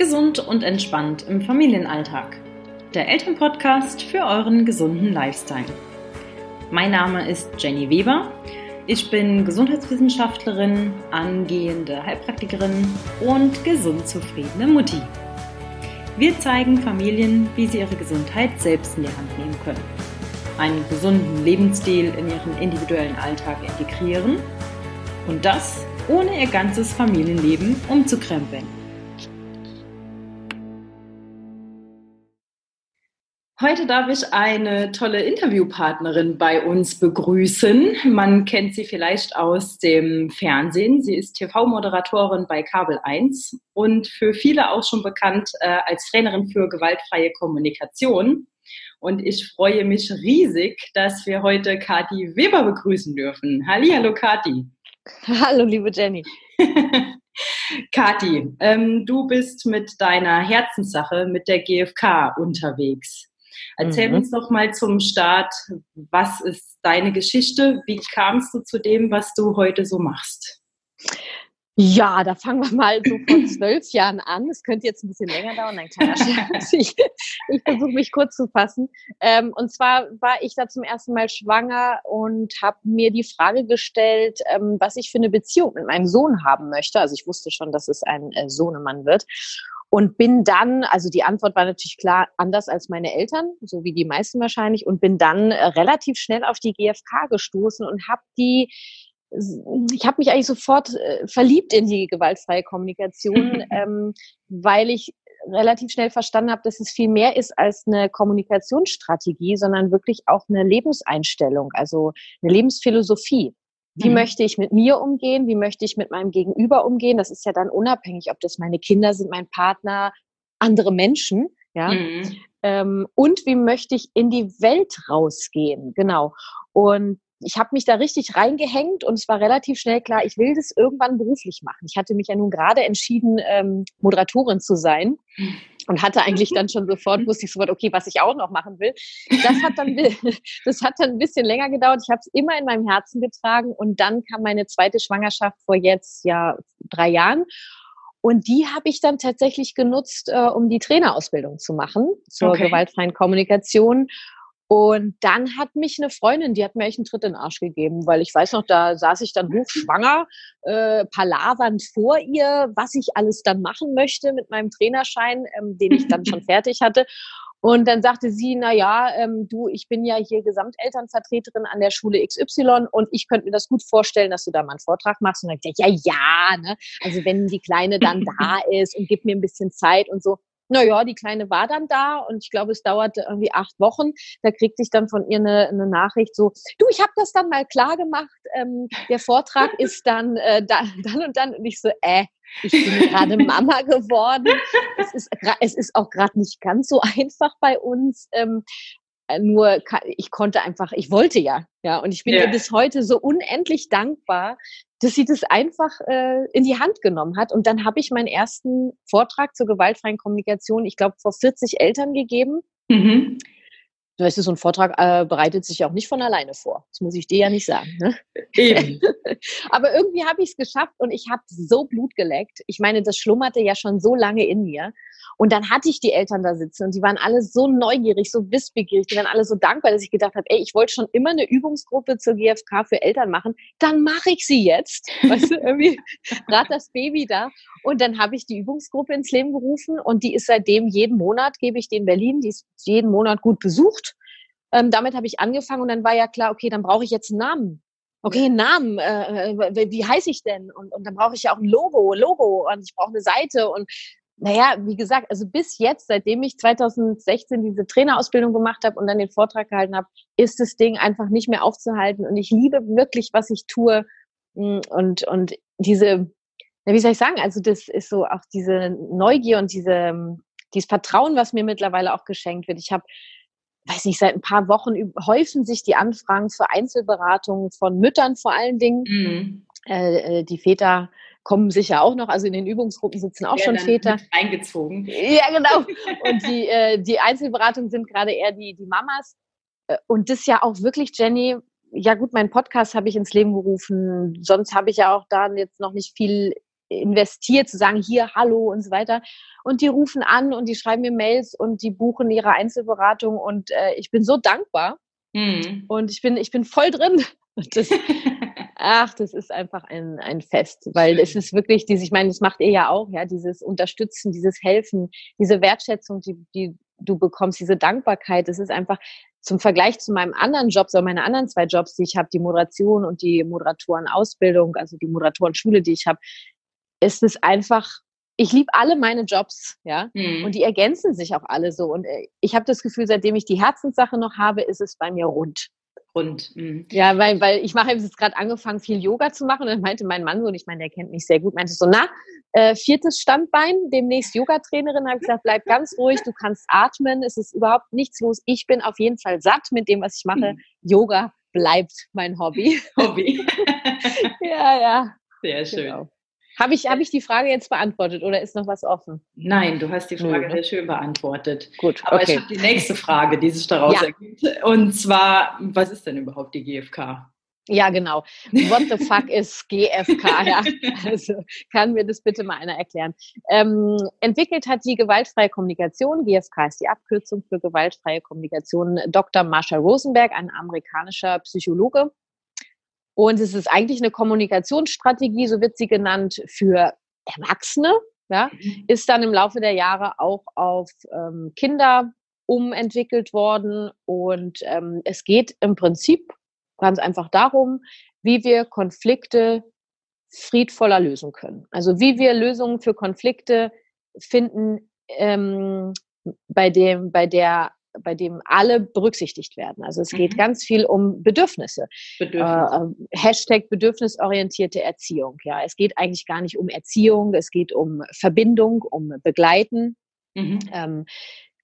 Gesund und entspannt im Familienalltag. Der Elternpodcast für euren gesunden Lifestyle. Mein Name ist Jenny Weber. Ich bin Gesundheitswissenschaftlerin, angehende Heilpraktikerin und gesund zufriedene Mutti. Wir zeigen Familien, wie sie ihre Gesundheit selbst in die Hand nehmen können, einen gesunden Lebensstil in ihren individuellen Alltag integrieren und das ohne ihr ganzes Familienleben umzukrempeln. Heute darf ich eine tolle Interviewpartnerin bei uns begrüßen. Man kennt sie vielleicht aus dem Fernsehen. Sie ist TV-Moderatorin bei Kabel 1 und für viele auch schon bekannt äh, als Trainerin für gewaltfreie Kommunikation. Und ich freue mich riesig, dass wir heute Kati Weber begrüßen dürfen. Hallo, Kati. Hallo, liebe Jenny. Kati, ähm, du bist mit deiner Herzenssache, mit der GfK unterwegs. Erzähl mhm. uns doch mal zum Start, was ist deine Geschichte? Wie kamst du zu dem, was du heute so machst? Ja, da fangen wir mal so vor zwölf Jahren an. Es könnte jetzt ein bisschen länger dauern, ein kleiner Scherz. Ich, ich versuche mich kurz zu fassen. Ähm, und zwar war ich da zum ersten Mal schwanger und habe mir die Frage gestellt, ähm, was ich für eine Beziehung mit meinem Sohn haben möchte. Also ich wusste schon, dass es ein äh, Sohnemann wird. Und bin dann, also die Antwort war natürlich klar anders als meine Eltern, so wie die meisten wahrscheinlich, und bin dann äh, relativ schnell auf die GfK gestoßen und habe die, ich habe mich eigentlich sofort äh, verliebt in die gewaltfreie Kommunikation, ähm, weil ich relativ schnell verstanden habe, dass es viel mehr ist als eine Kommunikationsstrategie, sondern wirklich auch eine Lebenseinstellung, also eine Lebensphilosophie. Wie mhm. möchte ich mit mir umgehen? Wie möchte ich mit meinem Gegenüber umgehen? Das ist ja dann unabhängig, ob das meine Kinder sind, mein Partner, andere Menschen, ja. Mhm. Ähm, und wie möchte ich in die Welt rausgehen? Genau. Und ich habe mich da richtig reingehängt und es war relativ schnell klar, ich will das irgendwann beruflich machen. Ich hatte mich ja nun gerade entschieden, ähm, Moderatorin zu sein und hatte eigentlich dann schon sofort, wusste ich sofort, okay, was ich auch noch machen will. Das hat dann, das hat dann ein bisschen länger gedauert. Ich habe es immer in meinem Herzen getragen und dann kam meine zweite Schwangerschaft vor jetzt ja drei Jahren. Und die habe ich dann tatsächlich genutzt, äh, um die Trainerausbildung zu machen zur okay. gewaltfreien Kommunikation. Und dann hat mich eine Freundin, die hat mir echt einen Tritt in den Arsch gegeben, weil ich weiß noch, da saß ich dann hochschwanger, äh, palavernd vor ihr, was ich alles dann machen möchte mit meinem Trainerschein, ähm, den ich dann schon fertig hatte. Und dann sagte sie, na ja, ähm, du, ich bin ja hier Gesamtelternvertreterin an der Schule XY und ich könnte mir das gut vorstellen, dass du da mal einen Vortrag machst. Und dann gesagt, ja, ja, ne? Also wenn die Kleine dann da ist und gib mir ein bisschen Zeit und so naja, die Kleine war dann da und ich glaube, es dauerte irgendwie acht Wochen. Da kriegte ich dann von ihr eine, eine Nachricht so, du, ich habe das dann mal klar gemacht, ähm, der Vortrag ist dann, äh, da, dann und dann. Und ich so, äh, ich bin gerade Mama geworden. Es ist, es ist auch gerade nicht ganz so einfach bei uns. Ähm, äh, nur ich konnte einfach, ich wollte ja, ja, und ich bin yeah. ihr bis heute so unendlich dankbar, dass sie das einfach äh, in die Hand genommen hat. Und dann habe ich meinen ersten Vortrag zur gewaltfreien Kommunikation, ich glaube, vor 40 Eltern gegeben. Mhm. Du weißt, so ein Vortrag äh, bereitet sich auch nicht von alleine vor. Das muss ich dir ja nicht sagen. Ne? Eben. Aber irgendwie habe ich es geschafft und ich habe so Blut geleckt. Ich meine, das schlummerte ja schon so lange in mir. Und dann hatte ich die Eltern da sitzen und die waren alle so neugierig, so wissbegierig, die waren alle so dankbar, dass ich gedacht habe, ey, ich wollte schon immer eine Übungsgruppe zur GfK für Eltern machen, dann mache ich sie jetzt. Weißt du, irgendwie gerade das Baby da. Und dann habe ich die Übungsgruppe ins Leben gerufen und die ist seitdem jeden Monat, gebe ich die in Berlin, die ist jeden Monat gut besucht. Ähm, damit habe ich angefangen und dann war ja klar, okay, dann brauche ich jetzt einen Namen. Okay, einen Namen, äh, äh wie heiße ich denn? Und, und dann brauche ich ja auch ein Logo, Logo und ich brauche eine Seite und naja, wie gesagt, also bis jetzt, seitdem ich 2016 diese Trainerausbildung gemacht habe und dann den Vortrag gehalten habe, ist das Ding einfach nicht mehr aufzuhalten. Und ich liebe wirklich, was ich tue. Mm, und, und diese, wie soll ich sagen, also das ist so auch diese Neugier und diese, dieses Vertrauen, was mir mittlerweile auch geschenkt wird. Ich habe weiß nicht, seit ein paar Wochen häufen sich die Anfragen für Einzelberatungen von Müttern vor allen Dingen. Mhm. Äh, äh die Väter kommen sicher auch noch, also in den Übungsgruppen sitzen auch schon Väter. Eingezogen. Ja, genau. Und die, äh, die Einzelberatungen sind gerade eher die, die Mamas. Äh, und das ja auch wirklich, Jenny, ja gut, meinen Podcast habe ich ins Leben gerufen. Sonst habe ich ja auch da jetzt noch nicht viel investiert, zu sagen, hier, hallo und so weiter. Und die rufen an und die schreiben mir Mails und die buchen ihre Einzelberatung und äh, ich bin so dankbar. Mhm. Und ich bin, ich bin voll drin. Das, ach, das ist einfach ein, ein Fest, weil es ist wirklich dieses, ich meine, das macht ihr ja auch, ja, dieses Unterstützen, dieses Helfen, diese Wertschätzung, die, die du bekommst, diese Dankbarkeit, das ist einfach zum Vergleich zu meinem anderen Job, so meine anderen zwei Jobs, die ich habe, die Moderation und die Moderatorenausbildung, also die Moderatorenschule, die ich habe, ist es einfach ich liebe alle meine Jobs, ja, mhm. und die ergänzen sich auch alle so. Und äh, ich habe das Gefühl, seitdem ich die Herzenssache noch habe, ist es bei mir rund. Rund. Mhm. Ja, weil, weil ich mache jetzt gerade angefangen, viel Yoga zu machen. Und dann meinte mein Mann so, und ich meine, der kennt mich sehr gut, meinte so, na, äh, viertes Standbein, demnächst Yoga-Trainerin, habe ich gesagt, bleib ganz ruhig, du kannst atmen, es ist überhaupt nichts los. Ich bin auf jeden Fall satt mit dem, was ich mache. Mhm. Yoga bleibt mein Hobby. Hobby. ja, ja. Sehr schön. Genau. Habe ich, hab ich die Frage jetzt beantwortet oder ist noch was offen? Nein, du hast die Frage mhm. sehr schön beantwortet. Gut. Aber okay. ich habe die nächste Frage, die sich daraus ja. ergibt. Und zwar, was ist denn überhaupt die GfK? Ja, genau. What the fuck ist GfK? Ja, also kann mir das bitte mal einer erklären. Ähm, entwickelt hat die gewaltfreie Kommunikation, GfK ist die Abkürzung für gewaltfreie Kommunikation, Dr. Marshall Rosenberg, ein amerikanischer Psychologe. Und es ist eigentlich eine Kommunikationsstrategie, so wird sie genannt, für Erwachsene. Ja, mhm. ist dann im Laufe der Jahre auch auf ähm, Kinder umentwickelt worden. Und ähm, es geht im Prinzip ganz einfach darum, wie wir Konflikte friedvoller lösen können. Also wie wir Lösungen für Konflikte finden, ähm, bei dem, bei der bei dem alle berücksichtigt werden. Also es geht mhm. ganz viel um Bedürfnisse. Bedürfnis. Äh, ähm, Hashtag bedürfnisorientierte Erziehung. Ja, es geht eigentlich gar nicht um Erziehung, es geht um Verbindung, um Begleiten. Mhm. Ähm,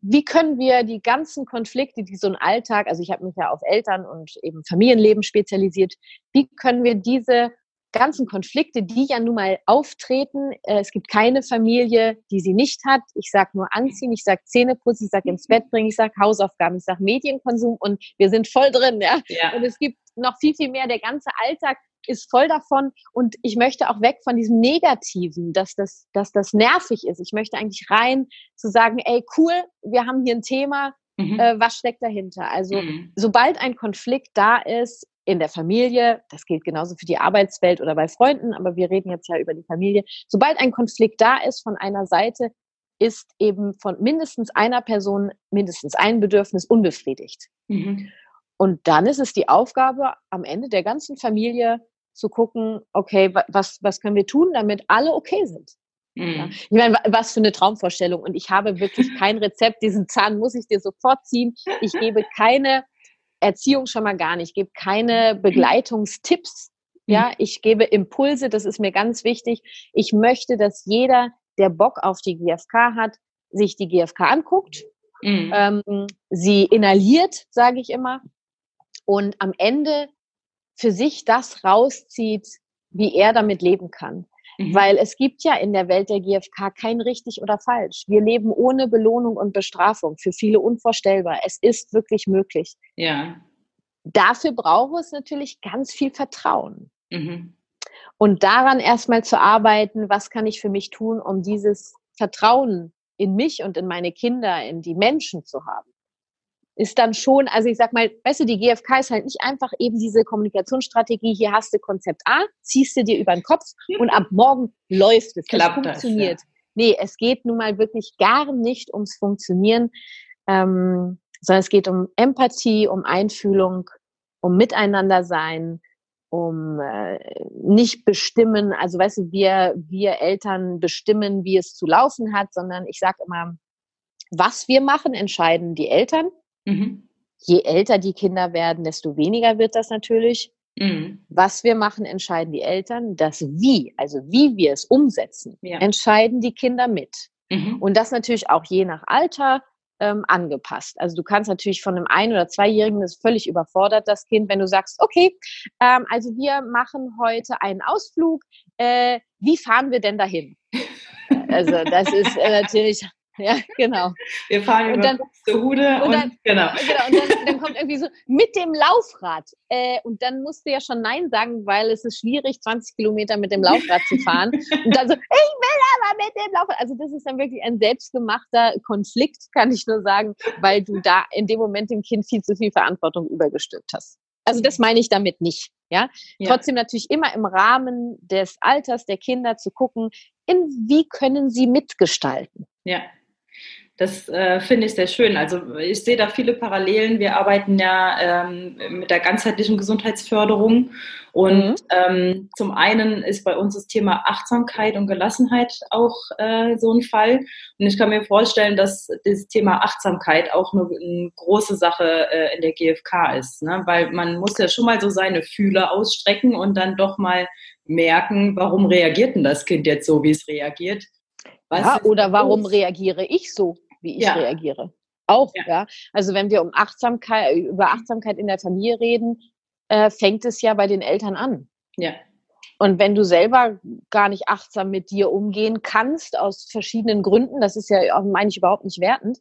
wie können wir die ganzen Konflikte, die so ein Alltag, also ich habe mich ja auf Eltern und eben Familienleben spezialisiert, wie können wir diese ganzen Konflikte, die ja nun mal auftreten. Äh, es gibt keine Familie, die sie nicht hat. Ich sage nur anziehen, ich sage Zähneputzen, ich sage ins Bett bringen, ich sage Hausaufgaben, ich sage Medienkonsum und wir sind voll drin. Ja? ja? Und es gibt noch viel, viel mehr. Der ganze Alltag ist voll davon und ich möchte auch weg von diesem Negativen, dass das, dass das nervig ist. Ich möchte eigentlich rein zu sagen, ey, cool, wir haben hier ein Thema, mhm. äh, was steckt dahinter? Also mhm. sobald ein Konflikt da ist, in der Familie, das gilt genauso für die Arbeitswelt oder bei Freunden, aber wir reden jetzt ja über die Familie. Sobald ein Konflikt da ist von einer Seite, ist eben von mindestens einer Person mindestens ein Bedürfnis unbefriedigt. Mhm. Und dann ist es die Aufgabe am Ende der ganzen Familie zu gucken, okay, was, was können wir tun, damit alle okay sind. Mhm. Ja. Ich meine, was für eine Traumvorstellung. Und ich habe wirklich kein Rezept. Diesen Zahn muss ich dir sofort ziehen. Ich gebe keine Erziehung schon mal gar nicht. Ich gebe keine mhm. Begleitungstipps. Ja, mhm. ich gebe Impulse, das ist mir ganz wichtig. Ich möchte, dass jeder, der Bock auf die GfK hat, sich die GfK anguckt, mhm. ähm, sie inhaliert, sage ich immer, und am Ende für sich das rauszieht, wie er damit leben kann. Mhm. Weil es gibt ja in der Welt der GfK kein richtig oder falsch. Wir leben ohne Belohnung und Bestrafung. Für viele unvorstellbar. Es ist wirklich möglich. Ja. Dafür braucht es natürlich ganz viel Vertrauen. Mhm. Und daran erstmal zu arbeiten, was kann ich für mich tun, um dieses Vertrauen in mich und in meine Kinder, in die Menschen zu haben ist dann schon, also ich sag mal, weißt du, die GfK ist halt nicht einfach eben diese Kommunikationsstrategie, hier hast du Konzept A, ziehst du dir über den Kopf und ab morgen läuft es. Klappt das funktioniert. Das, ja. Nee, es geht nun mal wirklich gar nicht ums Funktionieren, ähm, sondern es geht um Empathie, um Einfühlung, um Miteinander sein, um äh, nicht bestimmen, also weißt du, wir, wir Eltern bestimmen, wie es zu laufen hat, sondern ich sage immer, was wir machen, entscheiden die Eltern Mhm. Je älter die Kinder werden, desto weniger wird das natürlich. Mhm. Was wir machen, entscheiden die Eltern. Das Wie, also wie wir es umsetzen, ja. entscheiden die Kinder mit. Mhm. Und das natürlich auch je nach Alter ähm, angepasst. Also du kannst natürlich von einem ein- oder zweijährigen, das ist völlig überfordert, das Kind, wenn du sagst, okay, ähm, also wir machen heute einen Ausflug, äh, wie fahren wir denn dahin? also das ist äh, natürlich Ja, genau. Wir fahren und dann, Hude und, dann, genau. genau. Und dann, dann, kommt irgendwie so mit dem Laufrad. Äh, und dann musst du ja schon Nein sagen, weil es ist schwierig, 20 Kilometer mit dem Laufrad zu fahren. Und dann so, ich will aber mit dem Laufrad. Also das ist dann wirklich ein selbstgemachter Konflikt, kann ich nur sagen, weil du da in dem Moment dem Kind viel zu viel Verantwortung übergestülpt hast. Also das meine ich damit nicht. Ja? ja? Trotzdem natürlich immer im Rahmen des Alters der Kinder zu gucken, in wie können sie mitgestalten. Ja, das äh, finde ich sehr schön. Also ich sehe da viele Parallelen. Wir arbeiten ja ähm, mit der ganzheitlichen Gesundheitsförderung und mhm. ähm, zum einen ist bei uns das Thema Achtsamkeit und Gelassenheit auch äh, so ein Fall. Und ich kann mir vorstellen, dass das Thema Achtsamkeit auch eine, eine große Sache äh, in der GfK ist, ne? weil man muss ja schon mal so seine Fühler ausstrecken und dann doch mal merken, warum reagiert denn das Kind jetzt so, wie es reagiert. Was ja, oder warum los? reagiere ich so? Wie ich ja. reagiere. Auch, ja. ja. Also wenn wir um Achtsamkeit, über Achtsamkeit in der Familie reden, äh, fängt es ja bei den Eltern an. Ja. Und wenn du selber gar nicht achtsam mit dir umgehen kannst, aus verschiedenen Gründen, das ist ja, meine ich, überhaupt nicht wertend,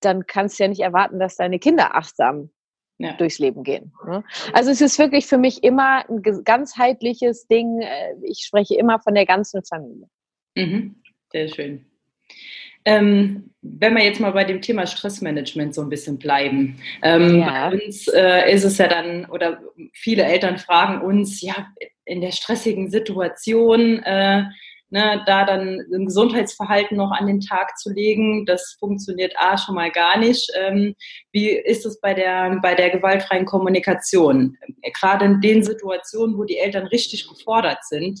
dann kannst du ja nicht erwarten, dass deine Kinder achtsam ja. durchs Leben gehen. Ne? Also es ist wirklich für mich immer ein ganzheitliches Ding. Äh, ich spreche immer von der ganzen Familie. Mhm. Sehr schön. Ähm, wenn wir jetzt mal bei dem Thema Stressmanagement so ein bisschen bleiben. Ähm, ja. Bei uns äh, ist es ja dann, oder viele Eltern fragen uns, ja, in der stressigen Situation, äh, ne, da dann ein Gesundheitsverhalten noch an den Tag zu legen, das funktioniert A schon mal gar nicht. Ähm, wie ist es bei der, bei der gewaltfreien Kommunikation? Gerade in den Situationen, wo die Eltern richtig gefordert sind,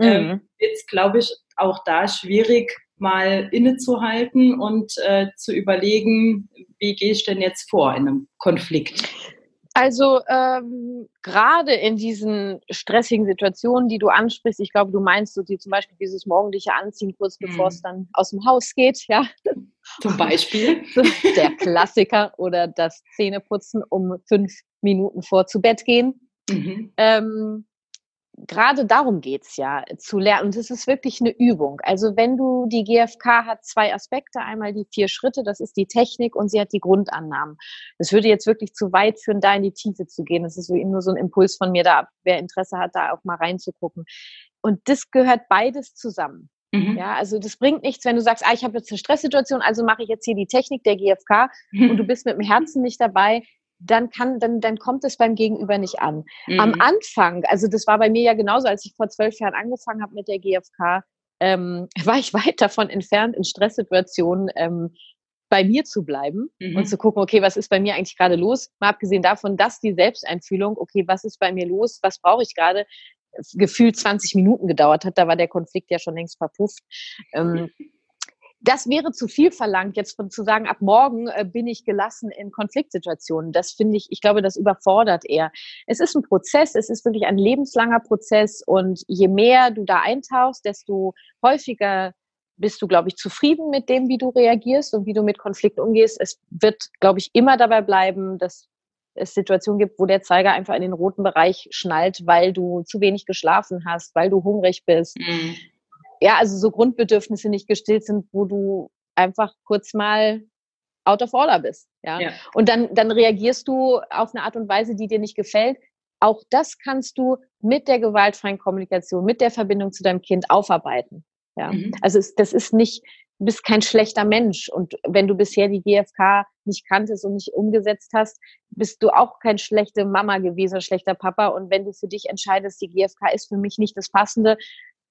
ähm, mhm. wird es, glaube ich, auch da schwierig, mal innezuhalten und äh, zu überlegen, wie gehe ich denn jetzt vor in einem Konflikt? Also ähm, gerade in diesen stressigen Situationen, die du ansprichst, ich glaube, du meinst so die zum Beispiel dieses morgendliche Anziehen kurz bevor es mhm. dann aus dem Haus geht, ja. Zum Beispiel. Der Klassiker oder das Zähneputzen um fünf Minuten vor zu Bett gehen. Mhm. Ähm, gerade darum geht's ja, zu lernen. Und es ist wirklich eine Übung. Also wenn du, die GfK hat zwei Aspekte. Einmal die vier Schritte, das ist die Technik und sie hat die Grundannahmen. Das würde jetzt wirklich zu weit führen, da in die Tiefe zu gehen. Das ist so nur so ein Impuls von mir da, wer Interesse hat, da auch mal reinzugucken. Und das gehört beides zusammen. Mhm. Ja, also das bringt nichts, wenn du sagst, ah, ich habe jetzt eine Stresssituation, also mache ich jetzt hier die Technik der GfK mhm. und du bist mit dem Herzen nicht dabei, dann kann, dann, dann kommt es beim Gegenüber nicht an. Mhm. Am Anfang, also das war bei mir ja genauso, als ich vor zwölf Jahren angefangen habe mit der GfK, ähm, war ich weit davon entfernt, in Stresssituationen ähm, bei mir zu bleiben mhm. und zu gucken, okay, was ist bei mir eigentlich gerade los? Mal abgesehen davon, dass die Selbsteinfühlung, okay, was ist bei mir los? Was brauche ich gerade? Gefühlt 20 Minuten gedauert hat, da war der Konflikt ja schon längst verpufft. Ähm, das wäre zu viel verlangt, jetzt von, zu sagen, ab morgen äh, bin ich gelassen in Konfliktsituationen. Das finde ich, ich glaube, das überfordert eher. Es ist ein Prozess, es ist wirklich ein lebenslanger Prozess und je mehr du da eintauchst, desto häufiger bist du, glaube ich, zufrieden mit dem, wie du reagierst und wie du mit Konflikten umgehst. Es wird, glaube ich, immer dabei bleiben, dass es Situationen gibt, wo der Zeiger einfach in den roten Bereich schnallt, weil du zu wenig geschlafen hast, weil du hungrig bist, mhm ja, also so Grundbedürfnisse nicht gestillt sind, wo du einfach kurz mal out of order bist. Ja? ja. Und dann, dann reagierst du auf eine Art und Weise, die dir nicht gefällt. Auch das kannst du mit der gewaltfreien Kommunikation, mit der Verbindung zu deinem Kind aufarbeiten. Ja. Mhm. Also es, das ist nicht, du bist kein schlechter Mensch. Und wenn du bisher die GfK nicht kanntest und nicht umgesetzt hast, bist du auch kein schlechte Mama gewesen, schlechter Papa. Und wenn du für dich entscheidest, die GfK ist für mich nicht das Passende,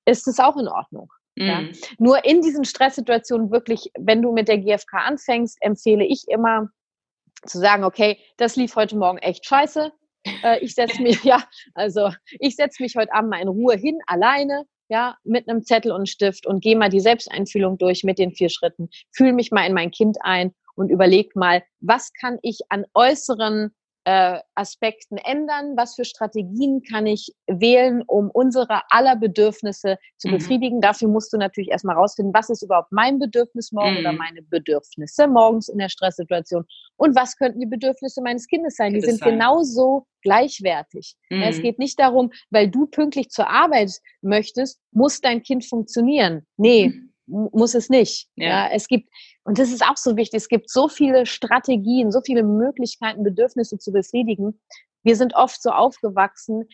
ist es auch in Ordnung. Mhm. Ja. Nur in diesen Stresssituationen wirklich, wenn du mit der GfK anfängst, empfehle ich immer zu sagen, okay, das lief heute Morgen echt scheiße. Äh, ich setze mich, ja, also ich setze mich heute Abend mal in Ruhe hin, alleine, ja, mit einem Zettel und Stift und gehe mal die Selbsteinfühlung durch mit den vier Schritten. Fühle mich mal in mein Kind ein und überleg mal, was kann ich an äußeren äh, Aspekten ändern? Was für Strategien kann ich wählen, um unsere aller Bedürfnisse zu mhm. befriedigen? Dafür musst du natürlich erstmal rausfinden, was ist überhaupt mein Bedürfnis morgen mhm. oder meine Bedürfnisse morgens in der Stresssituation und was könnten die Bedürfnisse meines Kindes sein? Die sind sein. genauso gleichwertig. Mhm. Es geht nicht darum, weil du pünktlich zur Arbeit möchtest, muss dein Kind funktionieren. Nee, mhm muss es nicht. Ja. ja. es gibt, und das ist auch so wichtig, es gibt so viele Strategien, so viele Möglichkeiten, Bedürfnisse zu befriedigen. Wir sind oft so aufgewachsen,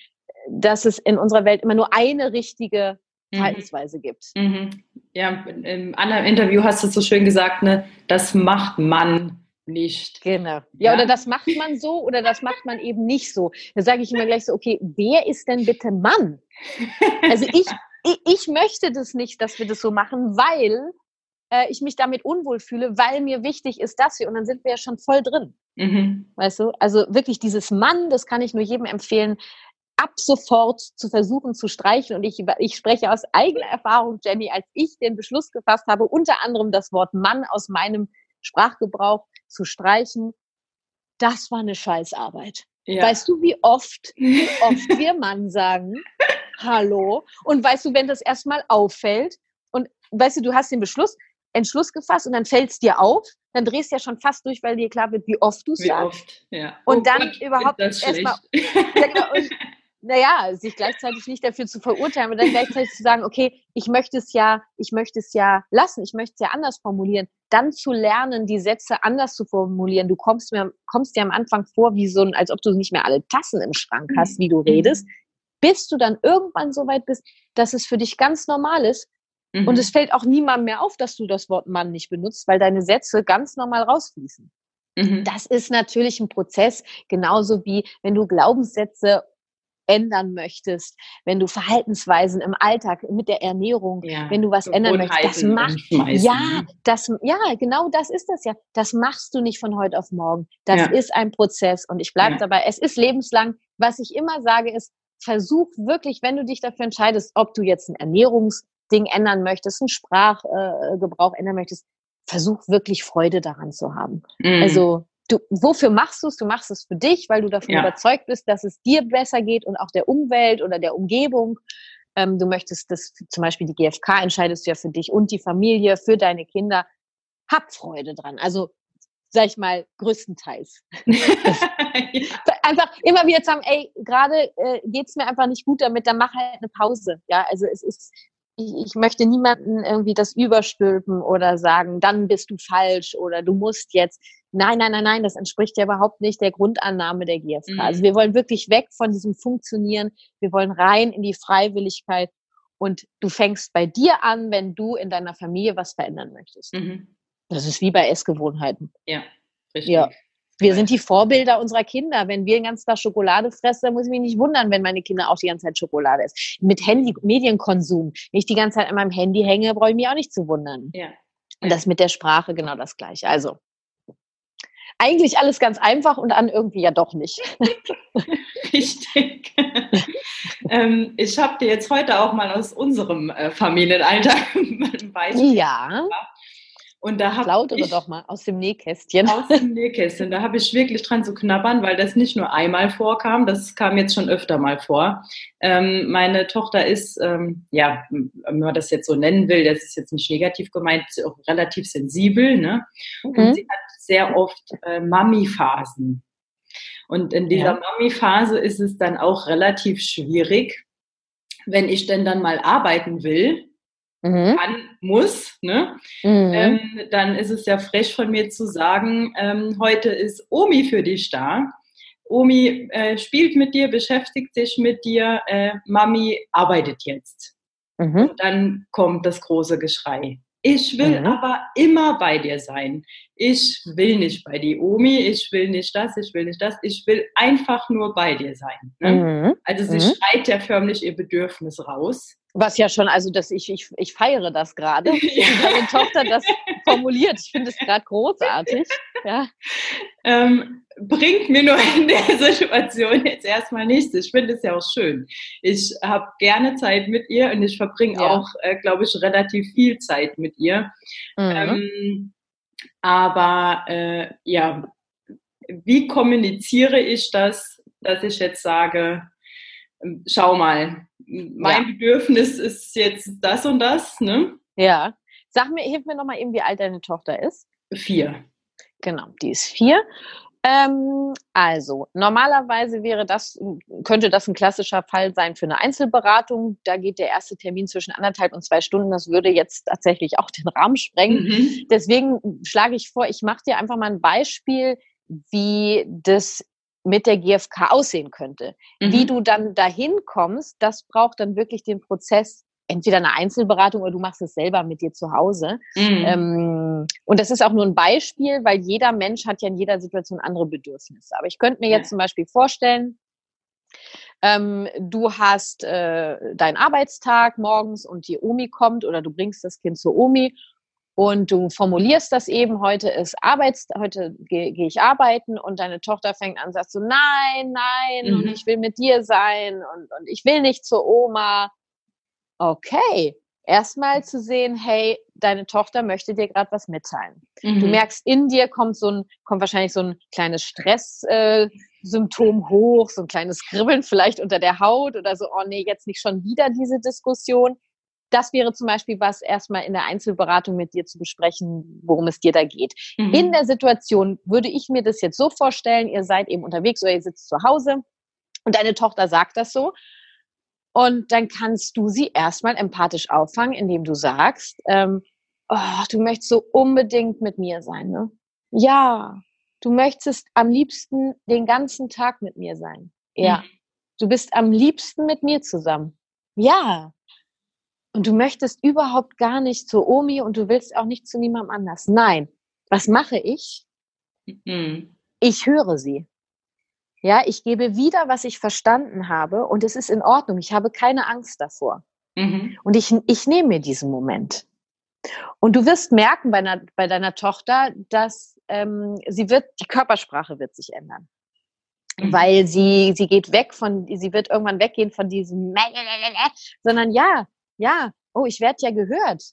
dass es in unserer Welt immer nur eine richtige mhm. Verhaltensweise gibt. Mhm. Ja, im anderen Interview hast du so schön gesagt, ne, das macht man nicht. Genau. Ja, ja, oder das macht man so oder das macht man eben nicht so. Da sage ich immer gleich so, okay, wer ist denn bitte Mann? Also ich, ich, ich möchte das nicht, dass wir das so machen, weil äh, ich mich damit unwohl fühle, weil mir wichtig ist, dass wir, und dann sind wir ja schon voll drin. Mhm. Weißt du? Also wirklich dieses Mann, das kann ich nur jedem empfehlen, ab sofort zu versuchen zu streichen. Und ich, ich spreche aus eigener Erfahrung, Jenny, als ich den Beschluss gefasst habe, unter anderem das Wort Mann aus meinem Sprachgebrauch zu streichen, das war eine Scheißarbeit. Ja. Weißt du, wie oft, wie oft wir Mann sagen? Hallo. Und weißt du, wenn das erstmal auffällt und weißt du, du hast den Beschluss, Entschluss gefasst und dann fällt es dir auf, dann drehst du ja schon fast durch, weil dir klar wird, wie oft du es sagst. Oft, ja. Und oh dann Gott, überhaupt erstmal. Ja, genau, naja, sich gleichzeitig nicht dafür zu verurteilen, aber dann gleichzeitig zu sagen, okay, ich möchte es ja, ich möchte es ja lassen, ich möchte es ja anders formulieren, dann zu lernen, die Sätze anders zu formulieren. Du kommst mir, kommst dir am Anfang vor, wie so ein, als ob du nicht mehr alle Tassen im Schrank hast, wie du mhm. redest, bis du dann irgendwann so weit bist, dass es für dich ganz normal ist. Mhm. Und es fällt auch niemandem mehr auf, dass du das Wort Mann nicht benutzt, weil deine Sätze ganz normal rausfließen. Mhm. Das ist natürlich ein Prozess, genauso wie wenn du Glaubenssätze ändern möchtest, wenn du Verhaltensweisen im Alltag mit der Ernährung, ja, wenn du was ändern möchtest, das macht ja, das ja, genau das ist das ja. Das machst du nicht von heute auf morgen. Das ja. ist ein Prozess und ich bleibe ja. dabei, es ist lebenslang. Was ich immer sage ist, versuch wirklich, wenn du dich dafür entscheidest, ob du jetzt ein Ernährungsding ändern möchtest, einen Sprachgebrauch ändern möchtest, versuch wirklich Freude daran zu haben. Mhm. Also du, wofür machst du es? Du machst es für dich, weil du davon ja. überzeugt bist, dass es dir besser geht und auch der Umwelt oder der Umgebung. Ähm, du möchtest das, zum Beispiel die GfK entscheidest du ja für dich und die Familie, für deine Kinder. Hab Freude dran. Also, sag ich mal, größtenteils. ja. Einfach immer wieder sagen, ey, gerade äh, geht's mir einfach nicht gut damit, dann mach halt eine Pause. Ja, also es ist, ich, ich möchte niemanden irgendwie das überstülpen oder sagen, dann bist du falsch oder du musst jetzt. Nein, nein, nein, nein, das entspricht ja überhaupt nicht der Grundannahme der GfK. Mhm. Also wir wollen wirklich weg von diesem Funktionieren. Wir wollen rein in die Freiwilligkeit. Und du fängst bei dir an, wenn du in deiner Familie was verändern möchtest. Mhm. Das ist wie bei Essgewohnheiten. Ja, richtig. Ja. Wir sind die Vorbilder unserer Kinder. Wenn wir den ganzen Tag Schokolade fressen, muss ich mich nicht wundern, wenn meine Kinder auch die ganze Zeit Schokolade essen. Mit Handy, Medienkonsum. Wenn ich die ganze Zeit an meinem Handy hänge, brauche ich mich auch nicht zu wundern. Ja. Und das mit der Sprache genau das gleiche. Also, eigentlich alles ganz einfach und an irgendwie ja doch nicht. Richtig. ähm, ich habe dir jetzt heute auch mal aus unserem äh, Familienalltag ein Beispiel ja. gemacht. Und da habe Plaudere ich, doch mal aus dem Nähkästchen. Aus dem Nähkästchen. Da habe ich wirklich dran zu knabbern, weil das nicht nur einmal vorkam, das kam jetzt schon öfter mal vor. Ähm, meine Tochter ist, ähm, ja, wenn man das jetzt so nennen will, das ist jetzt nicht negativ gemeint, auch relativ sensibel. Ne? Mhm. Und sie hat sehr oft äh, Mami-Phasen. Und in dieser ja. Mami-Phase ist es dann auch relativ schwierig, wenn ich denn dann mal arbeiten will, mhm. kann, muss, ne? Mhm. Ähm, dann ist es ja frech von mir zu sagen, ähm, heute ist Omi für dich da. Omi äh, spielt mit dir, beschäftigt sich mit dir, äh, Mami arbeitet jetzt. Mhm. Dann kommt das große Geschrei. Ich will mhm. aber immer bei dir sein. Ich will nicht bei die Omi, ich will nicht das, ich will nicht das, ich will einfach nur bei dir sein. Ne? Mhm. Also sie mhm. schreit ja förmlich ihr Bedürfnis raus. Was ja schon, also dass ich, ich, ich feiere das gerade, wie meine Tochter das formuliert. Ich finde es gerade großartig. Ja. Ähm, bringt mir nur in der Situation jetzt erstmal nichts. Ich finde es ja auch schön. Ich habe gerne Zeit mit ihr und ich verbringe ja. auch, äh, glaube ich, relativ viel Zeit mit ihr. Mhm. Ähm, aber äh, ja, wie kommuniziere ich das, dass ich jetzt sage, schau mal, mein ja. Bedürfnis ist jetzt das und das, ne? Ja. Sag mir, hilf mir nochmal eben, wie alt deine Tochter ist. Vier. Genau, die ist vier. Ähm, also, normalerweise wäre das, könnte das ein klassischer Fall sein für eine Einzelberatung. Da geht der erste Termin zwischen anderthalb und zwei Stunden. Das würde jetzt tatsächlich auch den Rahmen sprengen. Mhm. Deswegen schlage ich vor, ich mache dir einfach mal ein Beispiel, wie das mit der GfK aussehen könnte. Mhm. Wie du dann dahin kommst, das braucht dann wirklich den Prozess entweder eine Einzelberatung oder du machst es selber mit dir zu Hause. Mhm. Ähm, und das ist auch nur ein Beispiel, weil jeder Mensch hat ja in jeder Situation andere Bedürfnisse. Aber ich könnte mir jetzt zum Beispiel vorstellen, ähm, du hast äh, deinen Arbeitstag morgens und die Omi kommt oder du bringst das Kind zur Omi und du formulierst das eben, heute ist Arbeits, heute gehe geh ich arbeiten und deine Tochter fängt an, sagt so, nein, nein, mhm. und ich will mit dir sein und, und ich will nicht zur Oma okay, erstmal zu sehen, hey, deine Tochter möchte dir gerade was mitteilen. Mhm. Du merkst, in dir kommt so ein, kommt wahrscheinlich so ein kleines Stresssymptom äh, hoch, so ein kleines Kribbeln vielleicht unter der Haut oder so, oh nee, jetzt nicht schon wieder diese Diskussion. Das wäre zum Beispiel was erstmal in der Einzelberatung mit dir zu besprechen, worum es dir da geht. Mhm. In der Situation würde ich mir das jetzt so vorstellen, ihr seid eben unterwegs oder ihr sitzt zu Hause und deine Tochter sagt das so und dann kannst du sie erstmal empathisch auffangen, indem du sagst, ähm, oh, du möchtest so unbedingt mit mir sein, ne? Ja, du möchtest am liebsten den ganzen Tag mit mir sein. Ja. Mhm. Du bist am liebsten mit mir zusammen. Ja. Und du möchtest überhaupt gar nicht zur Omi und du willst auch nicht zu niemandem anders. Nein. Was mache ich? Mhm. Ich höre sie. Ja, ich gebe wieder, was ich verstanden habe und es ist in Ordnung. Ich habe keine Angst davor. Mhm. Und ich, ich nehme mir diesen Moment. Und du wirst merken bei, einer, bei deiner Tochter, dass ähm, sie wird, die Körpersprache wird sich ändern. Mhm. Weil sie, sie geht weg von, sie wird irgendwann weggehen von diesem, sondern ja, ja, oh, ich werde ja gehört.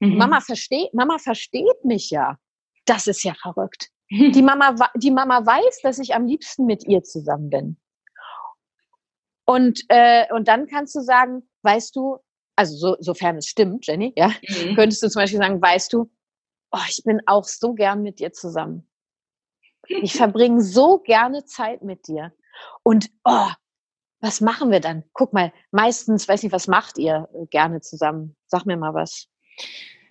Mhm. Mama versteht, Mama versteht mich ja. Das ist ja verrückt. Die Mama, die Mama weiß, dass ich am liebsten mit ihr zusammen bin. Und, äh, und dann kannst du sagen, weißt du, also so, sofern es stimmt, Jenny, ja, mhm. könntest du zum Beispiel sagen, weißt du, oh, ich bin auch so gern mit dir zusammen. Ich verbringe so gerne Zeit mit dir. Und oh, was machen wir dann? Guck mal, meistens, weiß nicht, was macht ihr gerne zusammen? Sag mir mal was.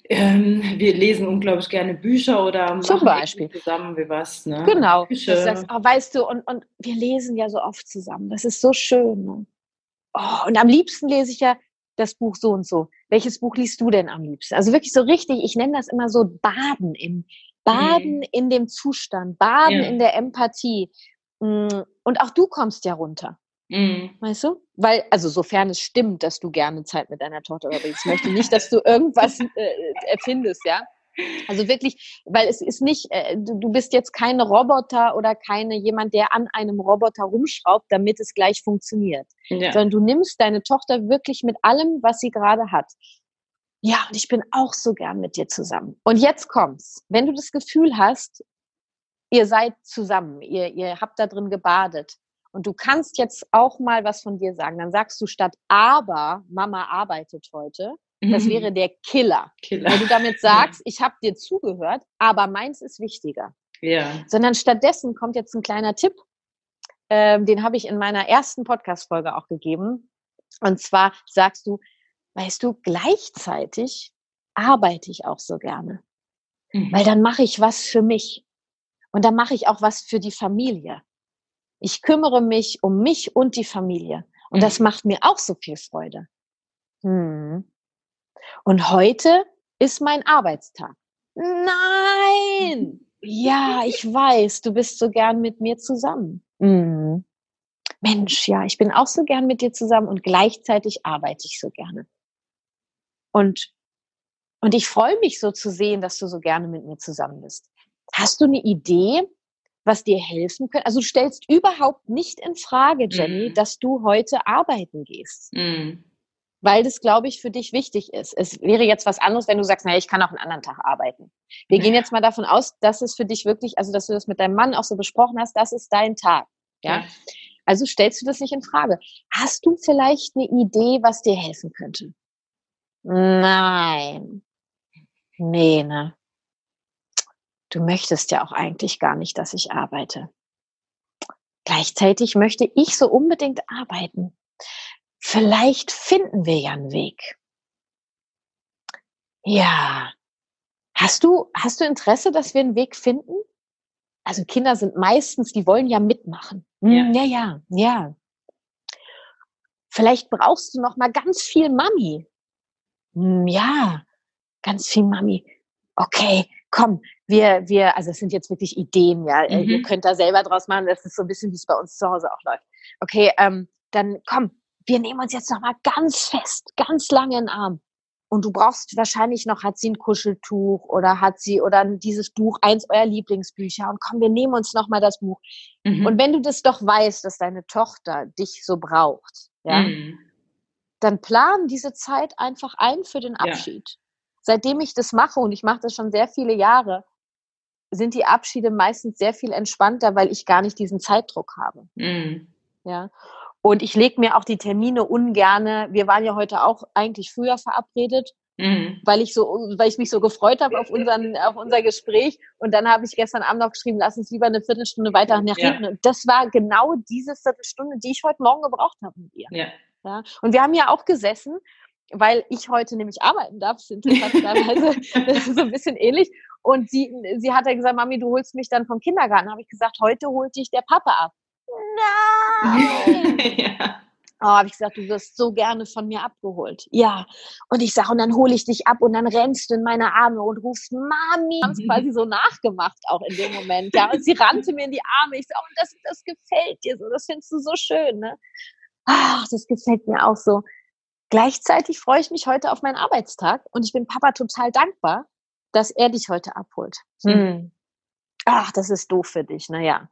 Ähm, wir lesen unglaublich gerne Bücher oder Zum Beispiel. zusammen wie was. Ne? Genau. Das heißt, oh, weißt du, und, und wir lesen ja so oft zusammen. Das ist so schön. Ne? Oh, und am liebsten lese ich ja das Buch so und so. Welches Buch liest du denn am liebsten? Also wirklich so richtig, ich nenne das immer so Baden im Baden mhm. in dem Zustand, Baden ja. in der Empathie. Mm, und auch du kommst ja runter. Mhm. Weißt du? Weil, also sofern es stimmt, dass du gerne Zeit mit deiner Tochter verbringst, möchte nicht, dass du irgendwas äh, erfindest, ja. Also wirklich, weil es ist nicht, äh, du, du bist jetzt keine Roboter oder keine jemand, der an einem Roboter rumschraubt, damit es gleich funktioniert. Ja. Sondern du nimmst deine Tochter wirklich mit allem, was sie gerade hat. Ja, und ich bin auch so gern mit dir zusammen. Und jetzt kommt's. Wenn du das Gefühl hast, ihr seid zusammen, ihr, ihr habt da drin gebadet, und du kannst jetzt auch mal was von dir sagen. Dann sagst du statt aber, Mama arbeitet heute, das wäre der Killer. Killer. Weil du damit sagst, ich habe dir zugehört, aber meins ist wichtiger. Ja. Sondern stattdessen kommt jetzt ein kleiner Tipp, ähm, den habe ich in meiner ersten Podcast-Folge auch gegeben. Und zwar sagst du, weißt du, gleichzeitig arbeite ich auch so gerne. Mhm. Weil dann mache ich was für mich. Und dann mache ich auch was für die Familie. Ich kümmere mich um mich und die Familie. Und mhm. das macht mir auch so viel Freude. Hm. Und heute ist mein Arbeitstag. Nein! Ja, ich weiß, du bist so gern mit mir zusammen. Mhm. Mensch, ja, ich bin auch so gern mit dir zusammen und gleichzeitig arbeite ich so gerne. Und, und ich freue mich so zu sehen, dass du so gerne mit mir zusammen bist. Hast du eine Idee, was dir helfen könnte? Also du stellst überhaupt nicht in Frage, Jenny, mhm. dass du heute arbeiten gehst. Mhm. Weil das, glaube ich, für dich wichtig ist. Es wäre jetzt was anderes, wenn du sagst, naja, ich kann auch einen anderen Tag arbeiten. Wir ja. gehen jetzt mal davon aus, dass es für dich wirklich, also dass du das mit deinem Mann auch so besprochen hast, das ist dein Tag. Ja. ja. Also stellst du das nicht in Frage. Hast du vielleicht eine Idee, was dir helfen könnte? Nein. Nee, ne? Du möchtest ja auch eigentlich gar nicht, dass ich arbeite. Gleichzeitig möchte ich so unbedingt arbeiten. Vielleicht finden wir ja einen Weg. Ja. Hast du, hast du Interesse, dass wir einen Weg finden? Also Kinder sind meistens, die wollen ja mitmachen. Hm, ja, ja, ja. ja. Vielleicht brauchst du noch mal ganz viel Mami. Hm, ja, ganz viel Mami. Okay, komm, wir, wir, also es sind jetzt wirklich Ideen, ja. Äh, mhm. Ihr könnt da selber draus machen. Das ist so ein bisschen, wie es bei uns zu Hause auch läuft. Okay, ähm, dann komm, wir nehmen uns jetzt noch mal ganz fest, ganz lange in den Arm. Und du brauchst wahrscheinlich noch, hat sie ein Kuscheltuch oder hat sie oder dieses Buch, eins eurer Lieblingsbücher. Und komm, wir nehmen uns noch mal das Buch. Mhm. Und wenn du das doch weißt, dass deine Tochter dich so braucht, ja, mhm. dann plan diese Zeit einfach ein für den Abschied. Ja. Seitdem ich das mache und ich mache das schon sehr viele Jahre, sind die Abschiede meistens sehr viel entspannter, weil ich gar nicht diesen Zeitdruck habe. Mhm. Ja. Und ich lege mir auch die Termine ungerne. Wir waren ja heute auch eigentlich früher verabredet, mhm. weil ich so, weil ich mich so gefreut habe auf unseren, auf unser Gespräch. Und dann habe ich gestern Abend noch geschrieben, lass uns lieber eine Viertelstunde weiter nach hinten. Ja. Und das war genau diese Viertelstunde, die ich heute Morgen gebraucht habe mit ihr. Ja. ja. Und wir haben ja auch gesessen, weil ich heute nämlich arbeiten darf. Das ist so ein bisschen ähnlich. Und sie, sie hat ja gesagt, Mami, du holst mich dann vom Kindergarten. Habe ich gesagt, heute holt dich der Papa ab nein. ja. Oh, habe ich gesagt, du wirst so gerne von mir abgeholt. Ja. Und ich sage, und dann hole ich dich ab und dann rennst du in meine Arme und rufst Mami. Haben es quasi so nachgemacht auch in dem Moment. Ja. Und sie rannte mir in die Arme. Ich sage, und das, das gefällt dir so. Das findest du so schön, ne? Ach, das gefällt mir auch so. Gleichzeitig freue ich mich heute auf meinen Arbeitstag und ich bin Papa total dankbar, dass er dich heute abholt. Hm. Ach, das ist doof für dich. Naja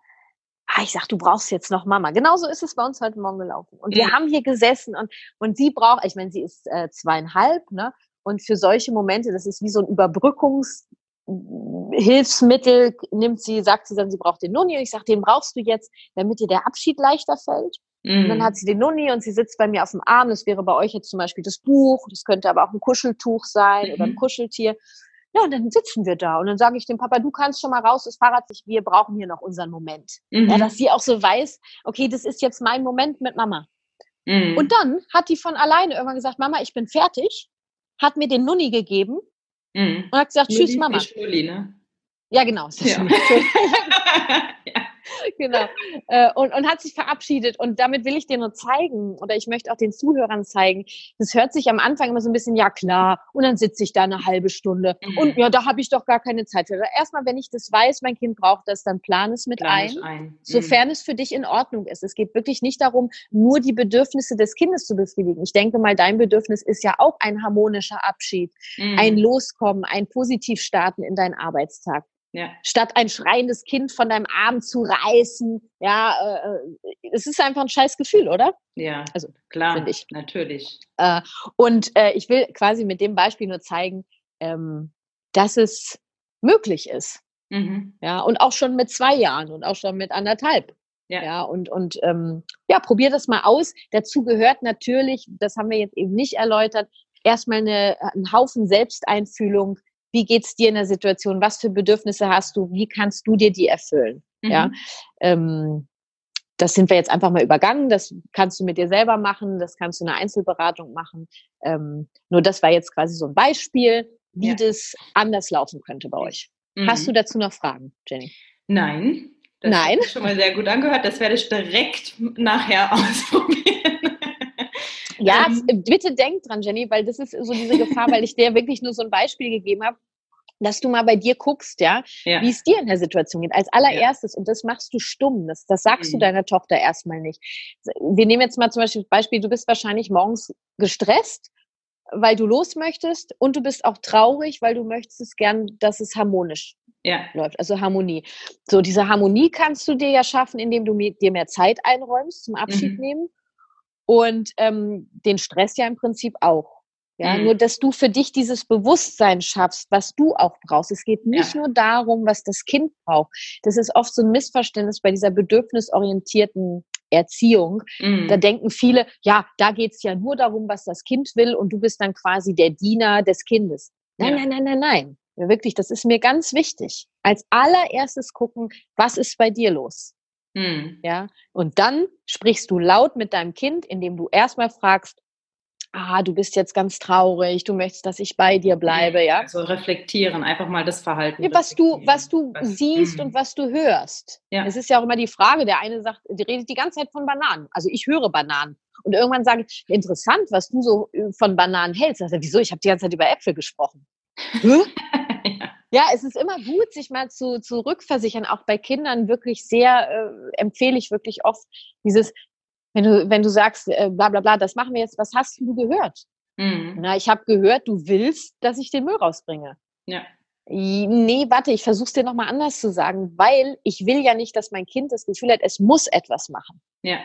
ah, ich sag, du brauchst jetzt noch Mama. Genauso ist es bei uns heute Morgen gelaufen. Und wir haben hier gesessen und, und sie braucht, ich meine, sie ist äh, zweieinhalb, ne? Und für solche Momente, das ist wie so ein Überbrückungshilfsmittel, nimmt sie, sagt sie dann, sie braucht den Nunni. Und ich sag, den brauchst du jetzt, damit dir der Abschied leichter fällt. Mhm. Und dann mhm. hat sie den Nunni und sie sitzt bei mir auf dem Arm. Das wäre bei euch jetzt zum Beispiel das Buch. Das könnte aber auch ein Kuscheltuch sein mhm. oder ein mhm. Kuscheltier. Ja, und dann sitzen wir da und dann sage ich dem Papa, du kannst schon mal raus, das Fahrrad sich, wir brauchen hier noch unseren Moment. Mhm. Ja, dass sie auch so weiß, okay, das ist jetzt mein Moment mit Mama. Mhm. Und dann hat die von alleine irgendwann gesagt, Mama, ich bin fertig, hat mir den Nunni gegeben mhm. und hat gesagt, tschüss Mama. Schuli, ne? Ja, genau. Ja. ja. genau. Äh, und, und hat sich verabschiedet. Und damit will ich dir nur zeigen, oder ich möchte auch den Zuhörern zeigen, das hört sich am Anfang immer so ein bisschen, ja klar, und dann sitze ich da eine halbe Stunde. Mhm. Und ja, da habe ich doch gar keine Zeit für. Erstmal, wenn ich das weiß, mein Kind braucht das, dann plan es mit plan ein, ein. Mhm. sofern es für dich in Ordnung ist. Es geht wirklich nicht darum, nur die Bedürfnisse des Kindes zu befriedigen. Ich denke mal, dein Bedürfnis ist ja auch ein harmonischer Abschied, mhm. ein Loskommen, ein Positivstarten in deinen Arbeitstag. Ja. Statt ein schreiendes Kind von deinem Arm zu reißen. Ja, äh, äh, es ist einfach ein scheiß Gefühl, oder? Ja, also klar, ich. natürlich. Äh, und äh, ich will quasi mit dem Beispiel nur zeigen, ähm, dass es möglich ist. Mhm. Ja, und auch schon mit zwei Jahren und auch schon mit anderthalb. Ja, ja und, und ähm, ja, probier das mal aus. Dazu gehört natürlich, das haben wir jetzt eben nicht erläutert, erstmal eine, einen Haufen Selbsteinfühlung, wie geht's dir in der Situation? Was für Bedürfnisse hast du? Wie kannst du dir die erfüllen? Mhm. Ja, ähm, das sind wir jetzt einfach mal übergangen. Das kannst du mit dir selber machen. Das kannst du in einer Einzelberatung machen. Ähm, nur das war jetzt quasi so ein Beispiel, wie ja. das anders laufen könnte bei euch. Mhm. Hast du dazu noch Fragen, Jenny? Nein. Das Nein. schon mal sehr gut angehört. Das werde ich direkt nachher ausprobieren. Ja, ähm, bitte denk dran, Jenny, weil das ist so diese Gefahr, weil ich dir wirklich nur so ein Beispiel gegeben habe, dass du mal bei dir guckst, ja, ja. wie es dir in der Situation geht. Als allererstes, ja. und das machst du stumm, das, das sagst mhm. du deiner Tochter erstmal nicht. Wir nehmen jetzt mal zum Beispiel das Beispiel, du bist wahrscheinlich morgens gestresst, weil du los möchtest und du bist auch traurig, weil du möchtest gern, dass es harmonisch ja. läuft, also Harmonie. So, diese Harmonie kannst du dir ja schaffen, indem du dir mehr Zeit einräumst zum Abschied mhm. nehmen und ähm, den Stress ja im Prinzip auch. Ja, mhm. nur dass du für dich dieses Bewusstsein schaffst, was du auch brauchst. Es geht nicht ja. nur darum, was das Kind braucht. Das ist oft so ein Missverständnis bei dieser bedürfnisorientierten Erziehung. Mhm. Da denken viele, ja, da geht's ja nur darum, was das Kind will und du bist dann quasi der Diener des Kindes. Nein, ja. nein, nein, nein, nein. Ja, wirklich, das ist mir ganz wichtig. Als allererstes gucken, was ist bei dir los? Mhm. Ja, und dann sprichst du laut mit deinem Kind, indem du erstmal fragst, ah, du bist jetzt ganz traurig, du möchtest, dass ich bei dir bleibe, ja. Also reflektieren, einfach mal das Verhalten. Ja, was du, was du was, siehst mh. und was du hörst. Ja. Es ist ja auch immer die Frage, der eine sagt, die redet die ganze Zeit von Bananen. Also ich höre Bananen. Und irgendwann sage ich, interessant, was du so äh, von Bananen hältst. Also, wieso? Ich habe die ganze Zeit über Äpfel gesprochen. ja. ja. es ist immer gut, sich mal zu, zu rückversichern, auch bei Kindern wirklich sehr, äh, empfehle ich wirklich oft dieses, wenn du, wenn du sagst, äh, bla bla bla, das machen wir jetzt, was hast du gehört? Mhm. Na, ich habe gehört, du willst, dass ich den Müll rausbringe. Ja. Nee, warte, ich versuche es dir nochmal anders zu sagen, weil ich will ja nicht, dass mein Kind das Gefühl hat, es muss etwas machen. Ja.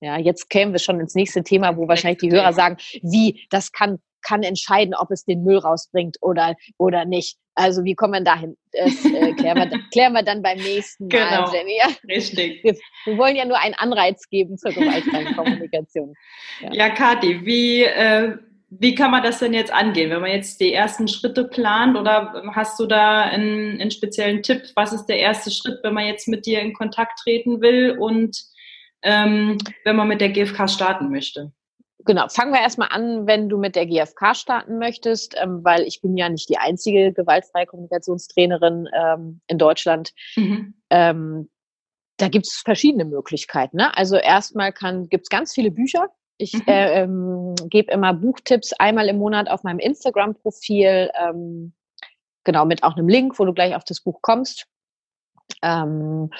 Ja, jetzt kämen wir schon ins nächste Thema, wo wahrscheinlich die Hörer sagen, wie, das kann, kann entscheiden, ob es den Müll rausbringt oder, oder nicht. Also wie kommen wir dahin? Das äh, klären, wir, klären wir dann beim nächsten Mal, genau, Jenny. Richtig. Wir, wir, wollen ja nur einen Anreiz geben zur gewaltfreien Kommunikation. Ja, ja Kathi, wie, äh, wie kann man das denn jetzt angehen, wenn man jetzt die ersten Schritte plant oder hast du da einen, einen speziellen Tipp? Was ist der erste Schritt, wenn man jetzt mit dir in Kontakt treten will und ähm, wenn man mit der GfK starten möchte? Genau, fangen wir erstmal an, wenn du mit der GfK starten möchtest, ähm, weil ich bin ja nicht die einzige gewaltfreie Kommunikationstrainerin ähm, in Deutschland. Mhm. Ähm, da gibt es verschiedene Möglichkeiten. Ne? Also erstmal gibt es ganz viele Bücher. Ich mhm. äh, ähm, gebe immer Buchtipps einmal im Monat auf meinem Instagram-Profil, ähm, genau mit auch einem Link, wo du gleich auf das Buch kommst. Ähm,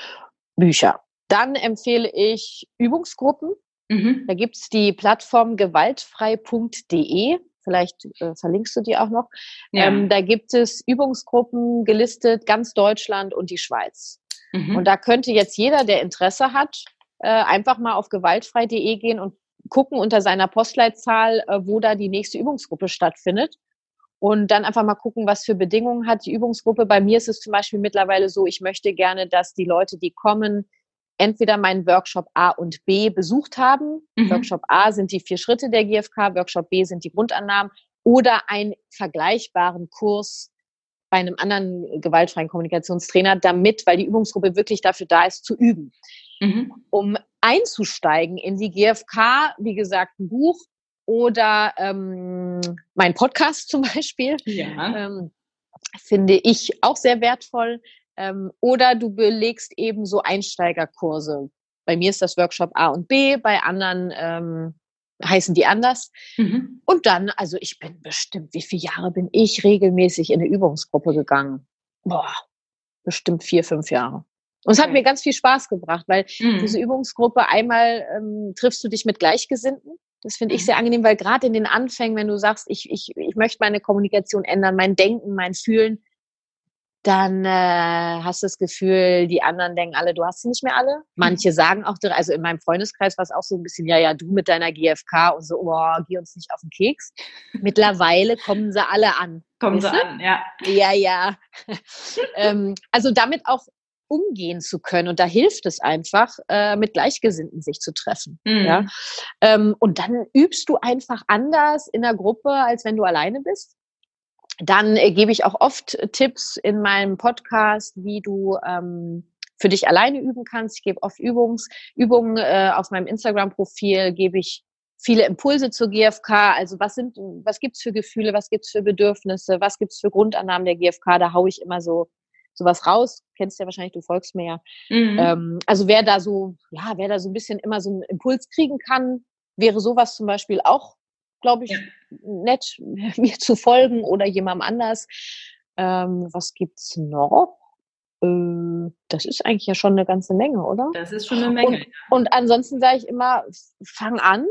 Bücher. Dann empfehle ich Übungsgruppen. Mhm. Da gibt's die Plattform gewaltfrei.de. Vielleicht äh, verlinkst du die auch noch. Ja. Ähm, da gibt es Übungsgruppen gelistet, ganz Deutschland und die Schweiz. Mhm. Und da könnte jetzt jeder, der Interesse hat, äh, einfach mal auf gewaltfrei.de gehen und gucken unter seiner Postleitzahl, äh, wo da die nächste Übungsgruppe stattfindet. Und dann einfach mal gucken, was für Bedingungen hat die Übungsgruppe. Bei mir ist es zum Beispiel mittlerweile so, ich möchte gerne, dass die Leute, die kommen, entweder meinen Workshop A und B besucht haben. Mhm. Workshop A sind die vier Schritte der GfK, Workshop B sind die Grundannahmen oder einen vergleichbaren Kurs bei einem anderen gewaltfreien Kommunikationstrainer, damit, weil die Übungsgruppe wirklich dafür da ist, zu üben. Mhm. Um einzusteigen in die GfK, wie gesagt, ein Buch oder ähm, mein Podcast zum Beispiel, ja. ähm, finde ich auch sehr wertvoll. Ähm, oder du belegst eben so Einsteigerkurse. Bei mir ist das Workshop A und B, bei anderen ähm, heißen die anders. Mhm. Und dann, also ich bin bestimmt, wie viele Jahre bin ich regelmäßig in eine Übungsgruppe gegangen? Boah, bestimmt vier, fünf Jahre. Und es okay. hat mir ganz viel Spaß gebracht, weil mhm. diese Übungsgruppe einmal ähm, triffst du dich mit Gleichgesinnten. Das finde ich mhm. sehr angenehm, weil gerade in den Anfängen, wenn du sagst, ich, ich, ich möchte meine Kommunikation ändern, mein Denken, mein Fühlen, dann äh, hast du das Gefühl, die anderen denken alle, du hast sie nicht mehr alle. Manche sagen auch, also in meinem Freundeskreis war es auch so ein bisschen, ja, ja, du mit deiner GfK und so, oh, geh uns nicht auf den Keks. Mittlerweile kommen sie alle an. Kommen sie an, ja. Ja, ja. ähm, also damit auch umgehen zu können. Und da hilft es einfach, äh, mit Gleichgesinnten sich zu treffen. Mhm. Ja? Ähm, und dann übst du einfach anders in der Gruppe, als wenn du alleine bist. Dann äh, gebe ich auch oft Tipps in meinem Podcast, wie du ähm, für dich alleine üben kannst. Ich gebe oft Übungs, Übungen äh, auf meinem Instagram-Profil, gebe ich viele Impulse zur GfK. Also was sind, was gibt's für Gefühle, was gibt's für Bedürfnisse, was gibt's für Grundannahmen der GfK? Da haue ich immer so sowas raus. Kennst ja wahrscheinlich, du folgst mir ja. Mhm. Ähm, also wer da so, ja, wer da so ein bisschen immer so einen Impuls kriegen kann, wäre sowas zum Beispiel auch glaube ich, ja. nett, mir zu folgen oder jemandem anders. Ähm, was gibt's noch? Äh, das ist eigentlich ja schon eine ganze Menge, oder? Das ist schon eine Menge. Und, und ansonsten sage ich immer, fang an,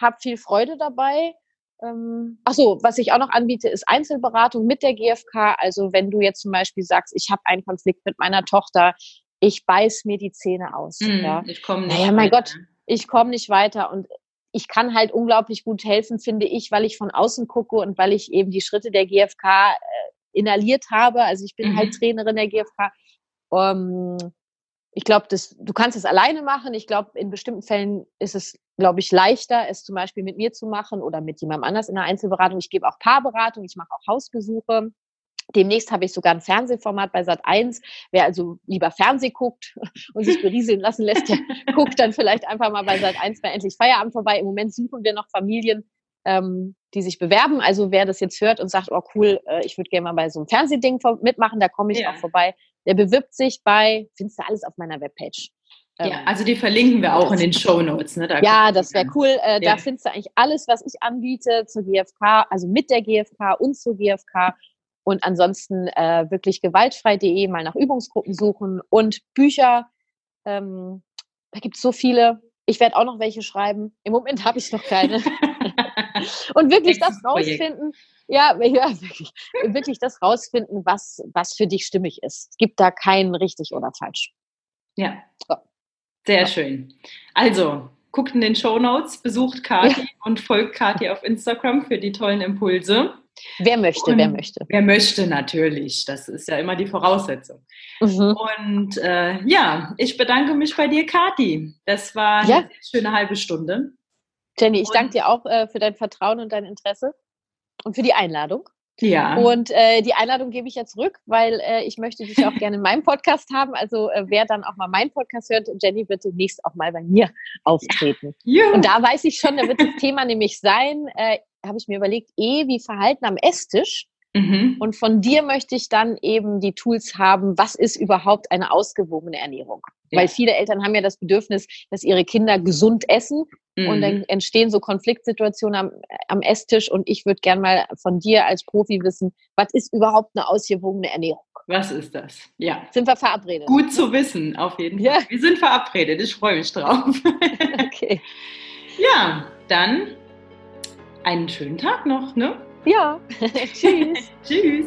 hab viel Freude dabei. Ähm, ach so, was ich auch noch anbiete, ist Einzelberatung mit der GfK. Also wenn du jetzt zum Beispiel sagst, ich habe einen Konflikt mit meiner Tochter, ich beiß mir die Zähne aus. Mm, ja. Ich komme nicht. Naja, mein weiter. Gott, ich komme nicht weiter. Und ich kann halt unglaublich gut helfen, finde ich, weil ich von außen gucke und weil ich eben die Schritte der GfK äh, inhaliert habe. Also ich bin halt mhm. halt Trainerin der GfK. Ähm, ich glaube, du kannst es alleine machen. Ich glaube, in bestimmten Fällen ist es, glaube ich, leichter, es zum Beispiel mit mir zu machen oder mit jemandem anders in der Einzelberatung. Ich gebe auch Paarberatung, ich mache auch Hausbesuche. Demnächst habe ich sogar ein Fernsehformat bei Sat 1. Wer also lieber Fernseh guckt und sich berieseln lassen lässt, der guckt dann vielleicht einfach mal bei Sat 1 bei Endlich Feierabend vorbei. Im Moment suchen wir noch Familien, ähm, die sich bewerben. Also wer das jetzt hört und sagt, oh cool, äh, ich würde gerne mal bei so einem Fernsehding mitmachen, da komme ich ja. auch vorbei. Der bewirbt sich bei, findest du alles auf meiner Webpage. Ja, ähm, also die verlinken wir auch in den Show Notes. Ne? Da ja, das wäre cool. Äh, ja. Da findest du eigentlich alles, was ich anbiete zur GfK, also mit der GfK und zur GfK. Und ansonsten äh, wirklich gewaltfrei.de mal nach Übungsgruppen suchen und Bücher. Ähm, da gibt es so viele. Ich werde auch noch welche schreiben. Im Moment habe ich noch keine. und wirklich das rausfinden. Ja, ja wirklich, wirklich das rausfinden, was, was für dich stimmig ist. Es gibt da kein richtig oder falsch. Ja. So. Sehr ja. schön. Also, guckt in den Show Notes, besucht Kathi ja. und folgt Kathi auf Instagram für die tollen Impulse. Wer möchte, und wer möchte. Wer möchte natürlich. Das ist ja immer die Voraussetzung. Mhm. Und äh, ja, ich bedanke mich bei dir, Kathi. Das war ja. eine schöne halbe Stunde. Jenny, ich und danke dir auch äh, für dein Vertrauen und dein Interesse und für die Einladung. Ja. Und äh, die Einladung gebe ich jetzt zurück, weil äh, ich möchte dich auch gerne in meinem Podcast haben. Also äh, wer dann auch mal meinen Podcast hört, Jenny wird demnächst auch mal bei mir auftreten. Ja. Und da weiß ich schon, da wird das Thema nämlich sein, äh, habe ich mir überlegt, eh wie Verhalten am Esstisch. Mhm. Und von dir möchte ich dann eben die Tools haben, was ist überhaupt eine ausgewogene Ernährung? Ja. Weil viele Eltern haben ja das Bedürfnis, dass ihre Kinder gesund essen. Mhm. Und dann mhm. entstehen so Konfliktsituationen am, am Esstisch. Und ich würde gern mal von dir als Profi wissen, was ist überhaupt eine ausgewogene Ernährung? Was ist das? Ja. Sind wir verabredet? Gut zu wissen, auf jeden Fall. Ja. Wir sind verabredet. Ich freue mich drauf. okay. Ja, dann einen schönen Tag noch, ne? Ja. Tschüss. Tschüss.